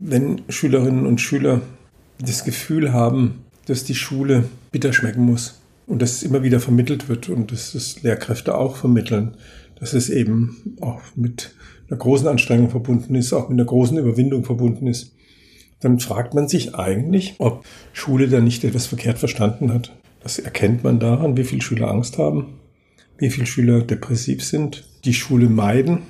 wenn Schülerinnen und Schüler das Gefühl haben, dass die Schule bitter schmecken muss und dass es immer wieder vermittelt wird und dass es Lehrkräfte auch vermitteln, dass es eben auch mit einer großen Anstrengung verbunden ist, auch mit einer großen Überwindung verbunden ist, dann fragt man sich eigentlich, ob Schule da nicht etwas verkehrt verstanden hat. Das erkennt man daran, wie viele Schüler Angst haben, wie viele Schüler depressiv sind, die Schule meiden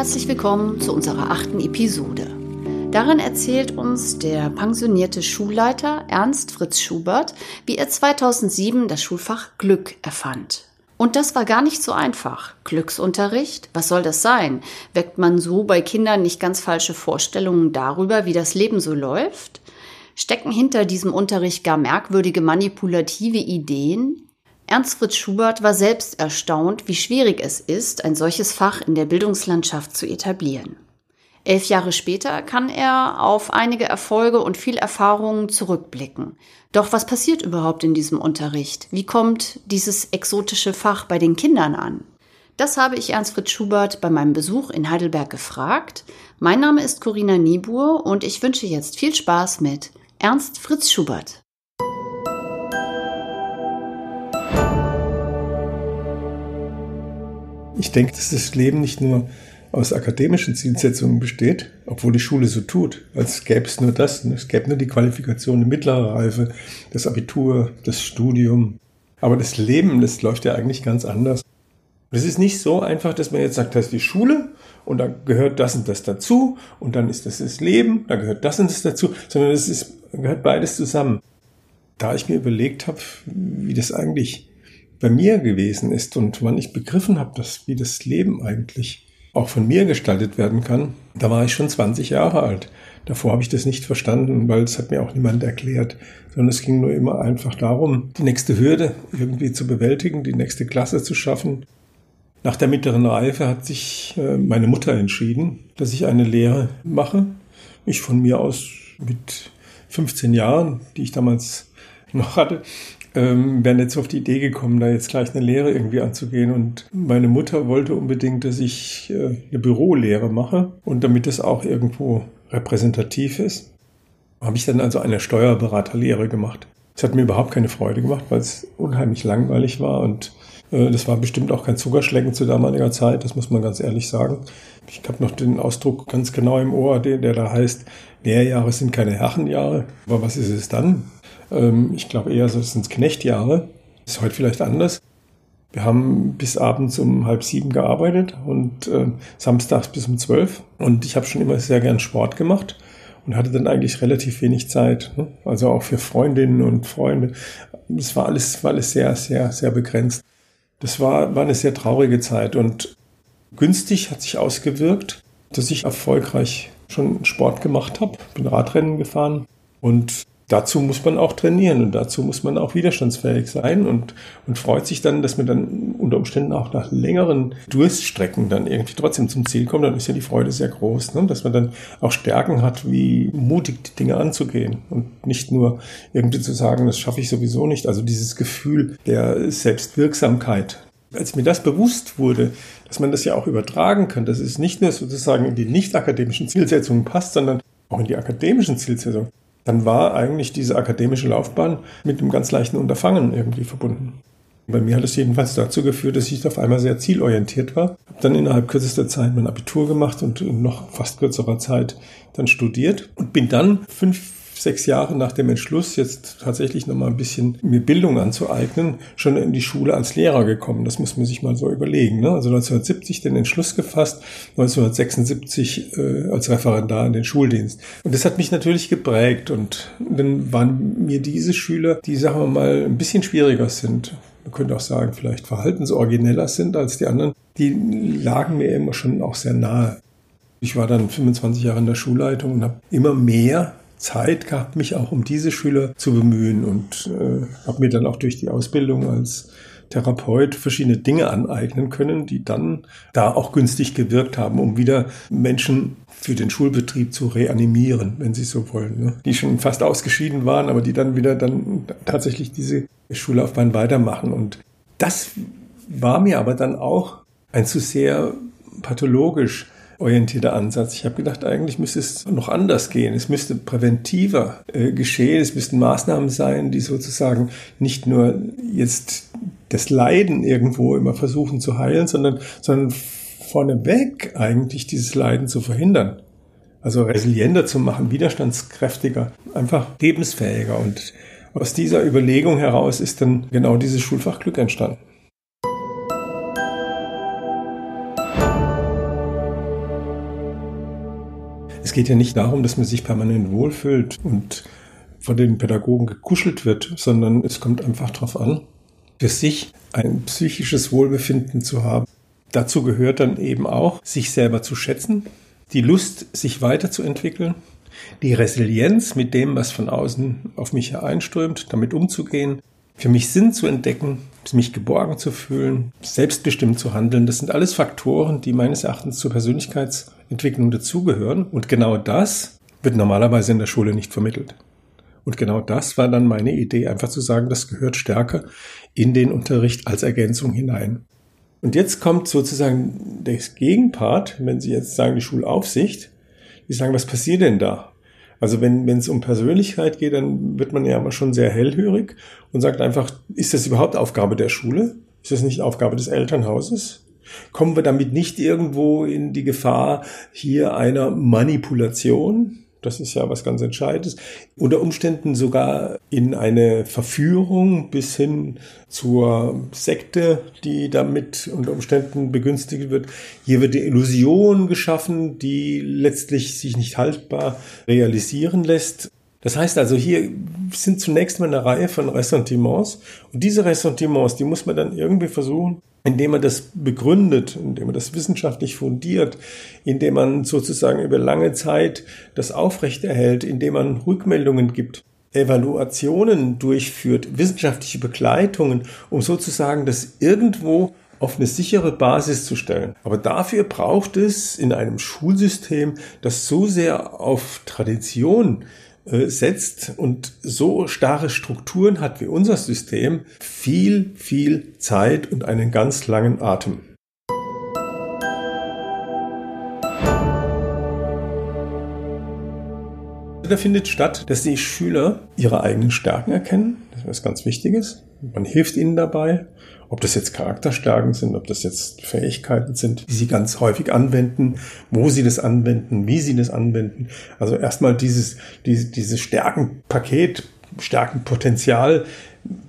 willkommen zu unserer achten Episode. Darin erzählt uns der pensionierte Schulleiter Ernst Fritz Schubert, wie er 2007 das Schulfach Glück erfand. Und das war gar nicht so einfach. Glücksunterricht? Was soll das sein? Weckt man so bei Kindern nicht ganz falsche Vorstellungen darüber, wie das Leben so läuft? Stecken hinter diesem Unterricht gar merkwürdige manipulative Ideen? Ernst Fritz Schubert war selbst erstaunt, wie schwierig es ist, ein solches Fach in der Bildungslandschaft zu etablieren. Elf Jahre später kann er auf einige Erfolge und viel Erfahrungen zurückblicken. Doch was passiert überhaupt in diesem Unterricht? Wie kommt dieses exotische Fach bei den Kindern an? Das habe ich Ernst Fritz Schubert bei meinem Besuch in Heidelberg gefragt. Mein Name ist Corinna Niebuhr und ich wünsche jetzt viel Spaß mit Ernst Fritz Schubert. Ich denke, dass das Leben nicht nur aus akademischen Zielsetzungen besteht, obwohl die Schule so tut, als gäbe es nur das. Es gäbe nur die Qualifikation, die mittlere Reife, das Abitur, das Studium. Aber das Leben, das läuft ja eigentlich ganz anders. Es ist nicht so einfach, dass man jetzt sagt, das ist die Schule und da gehört das und das dazu und dann ist das das Leben, da gehört das und das dazu, sondern es ist, gehört beides zusammen. Da ich mir überlegt habe, wie das eigentlich bei mir gewesen ist und wann ich begriffen habe, dass wie das Leben eigentlich auch von mir gestaltet werden kann, da war ich schon 20 Jahre alt. Davor habe ich das nicht verstanden, weil es hat mir auch niemand erklärt, sondern es ging nur immer einfach darum, die nächste Hürde irgendwie zu bewältigen, die nächste Klasse zu schaffen. Nach der mittleren Reife hat sich äh, meine Mutter entschieden, dass ich eine Lehre mache. Ich von mir aus mit 15 Jahren, die ich damals noch hatte, ähm, wäre nicht so auf die Idee gekommen, da jetzt gleich eine Lehre irgendwie anzugehen. Und meine Mutter wollte unbedingt, dass ich äh, eine Bürolehre mache. Und damit das auch irgendwo repräsentativ ist, habe ich dann also eine Steuerberaterlehre gemacht. Es hat mir überhaupt keine Freude gemacht, weil es unheimlich langweilig war und äh, das war bestimmt auch kein Zuckerschlecken zu damaliger Zeit, das muss man ganz ehrlich sagen. Ich habe noch den Ausdruck ganz genau im Ohr, der, der da heißt, Lehrjahre sind keine Herrenjahre. Aber was ist es dann? Ähm, ich glaube eher, so sind es Knechtjahre. Ist heute vielleicht anders. Wir haben bis abends um halb sieben gearbeitet und äh, samstags bis um zwölf. Und ich habe schon immer sehr gern Sport gemacht und hatte dann eigentlich relativ wenig Zeit. Ne? Also auch für Freundinnen und Freunde. Das war alles, war alles sehr, sehr, sehr begrenzt. Das war, war eine sehr traurige Zeit und günstig hat sich ausgewirkt, dass ich erfolgreich schon Sport gemacht habe, bin Radrennen gefahren und dazu muss man auch trainieren und dazu muss man auch widerstandsfähig sein und, und freut sich dann, dass man dann unter Umständen auch nach längeren Durststrecken dann irgendwie trotzdem zum Ziel kommt. Dann ist ja die Freude sehr groß, ne? dass man dann auch Stärken hat, wie mutig die Dinge anzugehen und nicht nur irgendwie zu sagen, das schaffe ich sowieso nicht. Also dieses Gefühl der Selbstwirksamkeit. Als mir das bewusst wurde, dass man das ja auch übertragen kann, dass es nicht nur sozusagen in die nicht akademischen Zielsetzungen passt, sondern auch in die akademischen Zielsetzungen dann war eigentlich diese akademische Laufbahn mit einem ganz leichten Unterfangen irgendwie verbunden. Bei mir hat es jedenfalls dazu geführt, dass ich auf einmal sehr zielorientiert war. Habe dann innerhalb kürzester Zeit mein Abitur gemacht und in noch fast kürzerer Zeit dann studiert und bin dann fünf, sechs Jahre nach dem Entschluss, jetzt tatsächlich nochmal ein bisschen mir Bildung anzueignen, schon in die Schule als Lehrer gekommen. Das muss man sich mal so überlegen. Ne? Also 1970 den Entschluss gefasst, 1976 äh, als Referendar in den Schuldienst. Und das hat mich natürlich geprägt. Und dann waren mir diese Schüler, die, sagen wir mal, ein bisschen schwieriger sind, man könnte auch sagen, vielleicht verhaltensorigineller sind als die anderen, die lagen mir immer schon auch sehr nahe. Ich war dann 25 Jahre in der Schulleitung und habe immer mehr Zeit gehabt, mich auch um diese Schüler zu bemühen und äh, habe mir dann auch durch die Ausbildung als Therapeut verschiedene Dinge aneignen können, die dann da auch günstig gewirkt haben, um wieder Menschen für den Schulbetrieb zu reanimieren, wenn sie so wollen, ne? die schon fast ausgeschieden waren, aber die dann wieder dann tatsächlich diese Schullaufbahn weitermachen. Und das war mir aber dann auch ein zu sehr pathologisch orientierter Ansatz. Ich habe gedacht, eigentlich müsste es noch anders gehen. Es müsste präventiver äh, geschehen. Es müssten Maßnahmen sein, die sozusagen nicht nur jetzt das Leiden irgendwo immer versuchen zu heilen, sondern, sondern vorneweg eigentlich dieses Leiden zu verhindern. Also resilienter zu machen, widerstandskräftiger, einfach lebensfähiger. Und aus dieser Überlegung heraus ist dann genau dieses Schulfach Glück entstanden. Es geht ja nicht darum, dass man sich permanent wohlfühlt und von den Pädagogen gekuschelt wird, sondern es kommt einfach darauf an, für sich ein psychisches Wohlbefinden zu haben. Dazu gehört dann eben auch, sich selber zu schätzen, die Lust, sich weiterzuentwickeln, die Resilienz mit dem, was von außen auf mich hereinströmt, damit umzugehen, für mich Sinn zu entdecken, mich geborgen zu fühlen, selbstbestimmt zu handeln. Das sind alles Faktoren, die meines Erachtens zur Persönlichkeitsentwicklung dazugehören. Und genau das wird normalerweise in der Schule nicht vermittelt. Und genau das war dann meine Idee, einfach zu sagen, das gehört stärker in den Unterricht als Ergänzung hinein. Und jetzt kommt sozusagen das Gegenpart, wenn Sie jetzt sagen, die Schulaufsicht, die sagen, was passiert denn da? Also wenn es um Persönlichkeit geht, dann wird man ja immer schon sehr hellhörig und sagt einfach, ist das überhaupt Aufgabe der Schule? Ist das nicht Aufgabe des Elternhauses? Kommen wir damit nicht irgendwo in die Gefahr hier einer Manipulation? Das ist ja was ganz Entscheidendes. Unter Umständen sogar in eine Verführung bis hin zur Sekte, die damit unter Umständen begünstigt wird. Hier wird die Illusion geschaffen, die letztlich sich nicht haltbar realisieren lässt. Das heißt also, hier sind zunächst mal eine Reihe von Ressentiments. Und diese Ressentiments, die muss man dann irgendwie versuchen, indem man das begründet, indem man das wissenschaftlich fundiert, indem man sozusagen über lange Zeit das aufrechterhält, indem man Rückmeldungen gibt, Evaluationen durchführt, wissenschaftliche Begleitungen, um sozusagen das irgendwo auf eine sichere Basis zu stellen. Aber dafür braucht es in einem Schulsystem, das so sehr auf Tradition äh, setzt und so starre Strukturen hat wie unser System, viel, viel Zeit und einen ganz langen Atem. Da findet statt, dass die Schüler ihre eigenen Stärken erkennen. Was ganz Wichtiges. Man hilft ihnen dabei ob das jetzt Charakterstärken sind, ob das jetzt Fähigkeiten sind, die sie ganz häufig anwenden, wo sie das anwenden, wie sie das anwenden. Also erstmal dieses, dieses, dieses Stärkenpaket, Stärkenpotenzial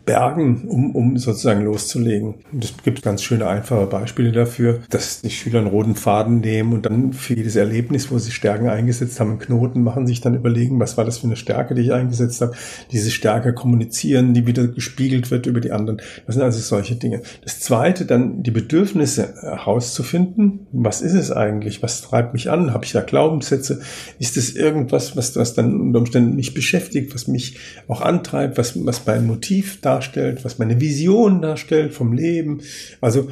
bergen, um, um sozusagen loszulegen. Und es gibt ganz schöne, einfache Beispiele dafür, dass die Schüler einen roten Faden nehmen und dann für jedes Erlebnis, wo sie Stärken eingesetzt haben, einen Knoten machen, sich dann überlegen, was war das für eine Stärke, die ich eingesetzt habe, diese Stärke kommunizieren, die wieder gespiegelt wird über die anderen. Das sind also solche Dinge. Das zweite, dann die Bedürfnisse herauszufinden. Was ist es eigentlich? Was treibt mich an? Habe ich da Glaubenssätze? Ist es irgendwas, was, was dann unter Umständen mich beschäftigt, was mich auch antreibt, was, was mein Motiv da darstellt, was meine Vision darstellt vom Leben, also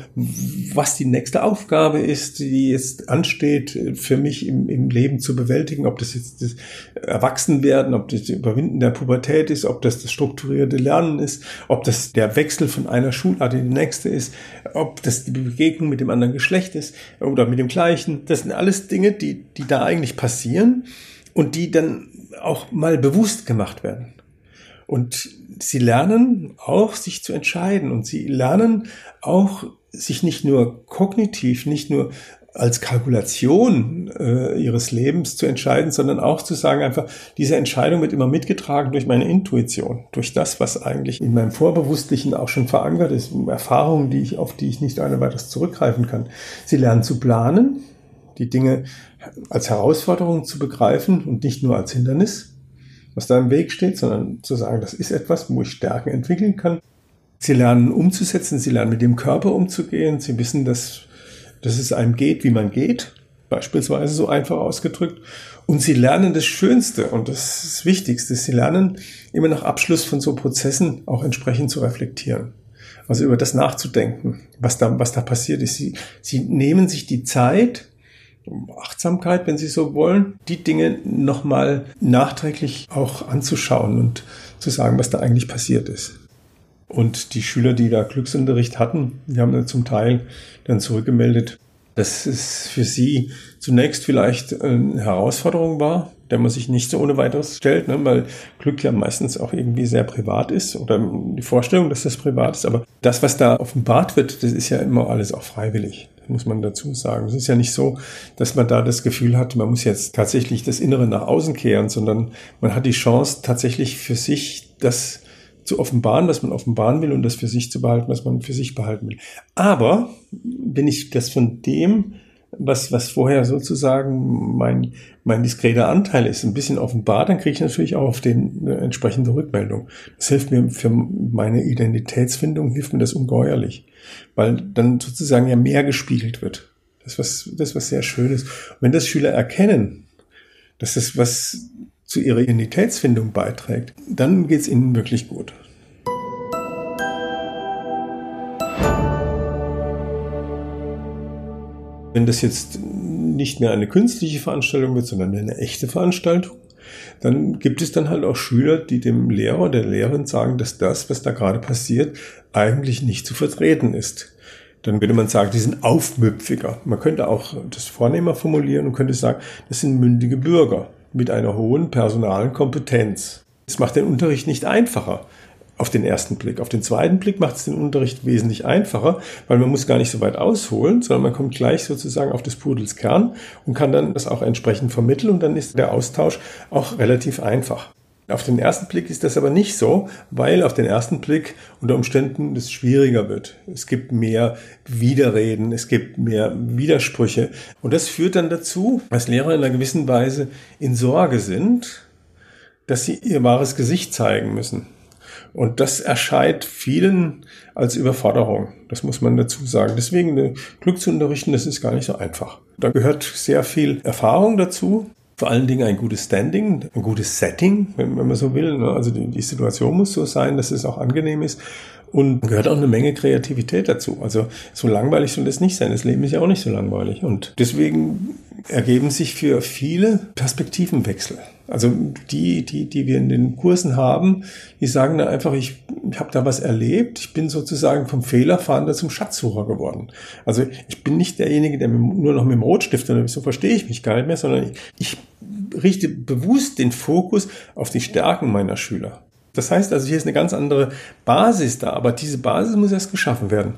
was die nächste Aufgabe ist, die jetzt ansteht, für mich im, im Leben zu bewältigen, ob das jetzt das Erwachsenwerden, ob das Überwinden der Pubertät ist, ob das das strukturierte Lernen ist, ob das der Wechsel von einer Schulart in die nächste ist, ob das die Begegnung mit dem anderen Geschlecht ist oder mit dem gleichen. Das sind alles Dinge, die, die da eigentlich passieren und die dann auch mal bewusst gemacht werden. Und sie lernen auch, sich zu entscheiden und sie lernen auch, sich nicht nur kognitiv, nicht nur als Kalkulation äh, ihres Lebens zu entscheiden, sondern auch zu sagen, einfach, diese Entscheidung wird immer mitgetragen durch meine Intuition, durch das, was eigentlich in meinem Vorbewusstlichen auch schon verankert ist, Erfahrungen, die ich, auf die ich nicht ohne weiteres zurückgreifen kann. Sie lernen zu planen, die Dinge als Herausforderung zu begreifen und nicht nur als Hindernis, was da im Weg steht, sondern zu sagen, das ist etwas, wo ich Stärken entwickeln kann. Sie lernen umzusetzen, sie lernen mit dem Körper umzugehen, sie wissen, dass, dass es einem geht, wie man geht, beispielsweise so einfach ausgedrückt. Und sie lernen das Schönste und das, Wichtigste, sie lernen immer nach Abschluss von so Prozessen auch entsprechend zu reflektieren. Also über das nachzudenken, was da, was da passiert ist. Sie, sie nehmen sich die Zeit, Achtsamkeit, wenn Sie so wollen, die Dinge nochmal nachträglich auch anzuschauen und zu sagen, was da eigentlich passiert ist. Und die Schüler, die da Glücksunterricht hatten, die haben dann zum Teil dann zurückgemeldet, dass es für sie zunächst vielleicht eine Herausforderung war, der man sich nicht so ohne weiteres stellt, ne, weil Glück ja meistens auch irgendwie sehr privat ist oder die Vorstellung, dass das privat ist. Aber das, was da offenbart wird, das ist ja immer alles auch freiwillig muss man dazu sagen. Es ist ja nicht so, dass man da das Gefühl hat, man muss jetzt tatsächlich das Innere nach außen kehren, sondern man hat die Chance, tatsächlich für sich das zu offenbaren, was man offenbaren will und das für sich zu behalten, was man für sich behalten will. Aber wenn ich das von dem, was, was vorher sozusagen mein, mein diskreter Anteil ist, ein bisschen offenbart, dann kriege ich natürlich auch auf den eine entsprechende Rückmeldung. Das hilft mir für meine Identitätsfindung, hilft mir das ungeheuerlich weil dann sozusagen ja mehr gespiegelt wird. Das was, das was sehr schön ist. Und wenn das Schüler erkennen, dass das was zu ihrer Identitätsfindung beiträgt, dann geht's ihnen wirklich gut. Wenn das jetzt nicht mehr eine künstliche Veranstaltung wird, sondern eine echte Veranstaltung, dann gibt es dann halt auch Schüler, die dem Lehrer, der Lehrerin sagen, dass das, was da gerade passiert, eigentlich nicht zu vertreten ist. Dann würde man sagen, die sind aufmüpfiger. Man könnte auch das vornehmer formulieren und könnte sagen, das sind mündige Bürger mit einer hohen personalen Kompetenz. Das macht den Unterricht nicht einfacher auf den ersten Blick. Auf den zweiten Blick macht es den Unterricht wesentlich einfacher, weil man muss gar nicht so weit ausholen, sondern man kommt gleich sozusagen auf des Pudels Kern und kann dann das auch entsprechend vermitteln und dann ist der Austausch auch relativ einfach. Auf den ersten Blick ist das aber nicht so, weil auf den ersten Blick unter Umständen es schwieriger wird. Es gibt mehr Widerreden, es gibt mehr Widersprüche. Und das führt dann dazu, dass Lehrer in einer gewissen Weise in Sorge sind, dass sie ihr wahres Gesicht zeigen müssen. Und das erscheint vielen als Überforderung. Das muss man dazu sagen. Deswegen Glück zu unterrichten, das ist gar nicht so einfach. Da gehört sehr viel Erfahrung dazu. Vor allen Dingen ein gutes Standing, ein gutes Setting, wenn, wenn man so will. Ne? Also die, die Situation muss so sein, dass es auch angenehm ist. Und gehört auch eine Menge Kreativität dazu. Also so langweilig soll das nicht sein. Das Leben ist ja auch nicht so langweilig. Und deswegen ergeben sich für viele Perspektivenwechsel. Also die, die, die wir in den Kursen haben, die sagen dann einfach, ich, ich habe da was erlebt, ich bin sozusagen vom Fehlerfahnder zum Schatzsucher geworden. Also ich bin nicht derjenige, der nur noch mit dem Rotstift, so verstehe ich mich gar nicht mehr, sondern ich, ich richte bewusst den Fokus auf die Stärken meiner Schüler. Das heißt also, hier ist eine ganz andere Basis da, aber diese Basis muss erst geschaffen werden.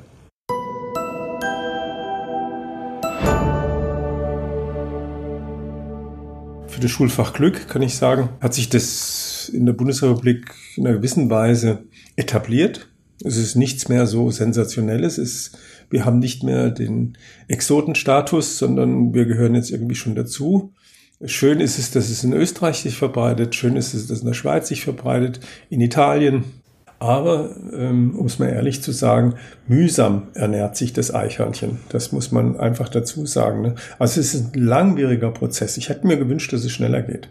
Für das Schulfach Glück kann ich sagen, hat sich das in der Bundesrepublik in einer gewissen Weise etabliert. Es ist nichts mehr so sensationelles. Es, wir haben nicht mehr den Exotenstatus, sondern wir gehören jetzt irgendwie schon dazu. Schön ist es, dass es in Österreich sich verbreitet. Schön ist es, dass es in der Schweiz sich verbreitet, in Italien. Aber, ähm, um es mal ehrlich zu sagen, mühsam ernährt sich das Eichhörnchen. Das muss man einfach dazu sagen. Ne? Also es ist ein langwieriger Prozess. Ich hätte mir gewünscht, dass es schneller geht.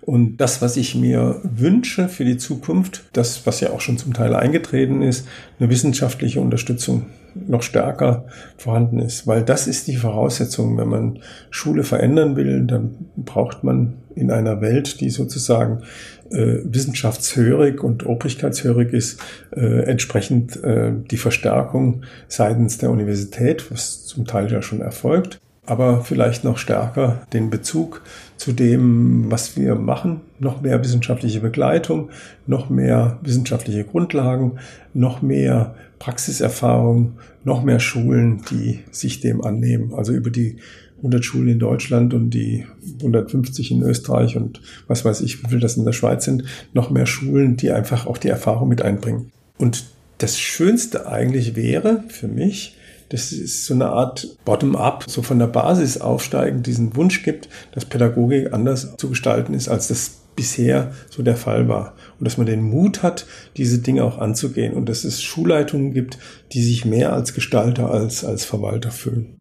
Und das, was ich mir wünsche für die Zukunft, das, was ja auch schon zum Teil eingetreten ist, eine wissenschaftliche Unterstützung noch stärker vorhanden ist. Weil das ist die Voraussetzung. Wenn man Schule verändern will, dann braucht man in einer Welt, die sozusagen äh, wissenschaftshörig und obrigkeitshörig ist, äh, entsprechend äh, die Verstärkung seitens der Universität, was zum Teil ja schon erfolgt. aber vielleicht noch stärker den Bezug zu dem, was wir machen, noch mehr wissenschaftliche Begleitung, noch mehr wissenschaftliche Grundlagen, noch mehr Praxiserfahrung, noch mehr Schulen, die sich dem annehmen. Also über die 100 Schulen in Deutschland und die 150 in Österreich und was weiß ich, wie viel das in der Schweiz sind, noch mehr Schulen, die einfach auch die Erfahrung mit einbringen. Und das Schönste eigentlich wäre für mich, dass es so eine Art Bottom-up, so von der Basis aufsteigend diesen Wunsch gibt, dass Pädagogik anders zu gestalten ist, als das bisher so der Fall war. Und dass man den Mut hat, diese Dinge auch anzugehen und dass es Schulleitungen gibt, die sich mehr als Gestalter als als Verwalter fühlen.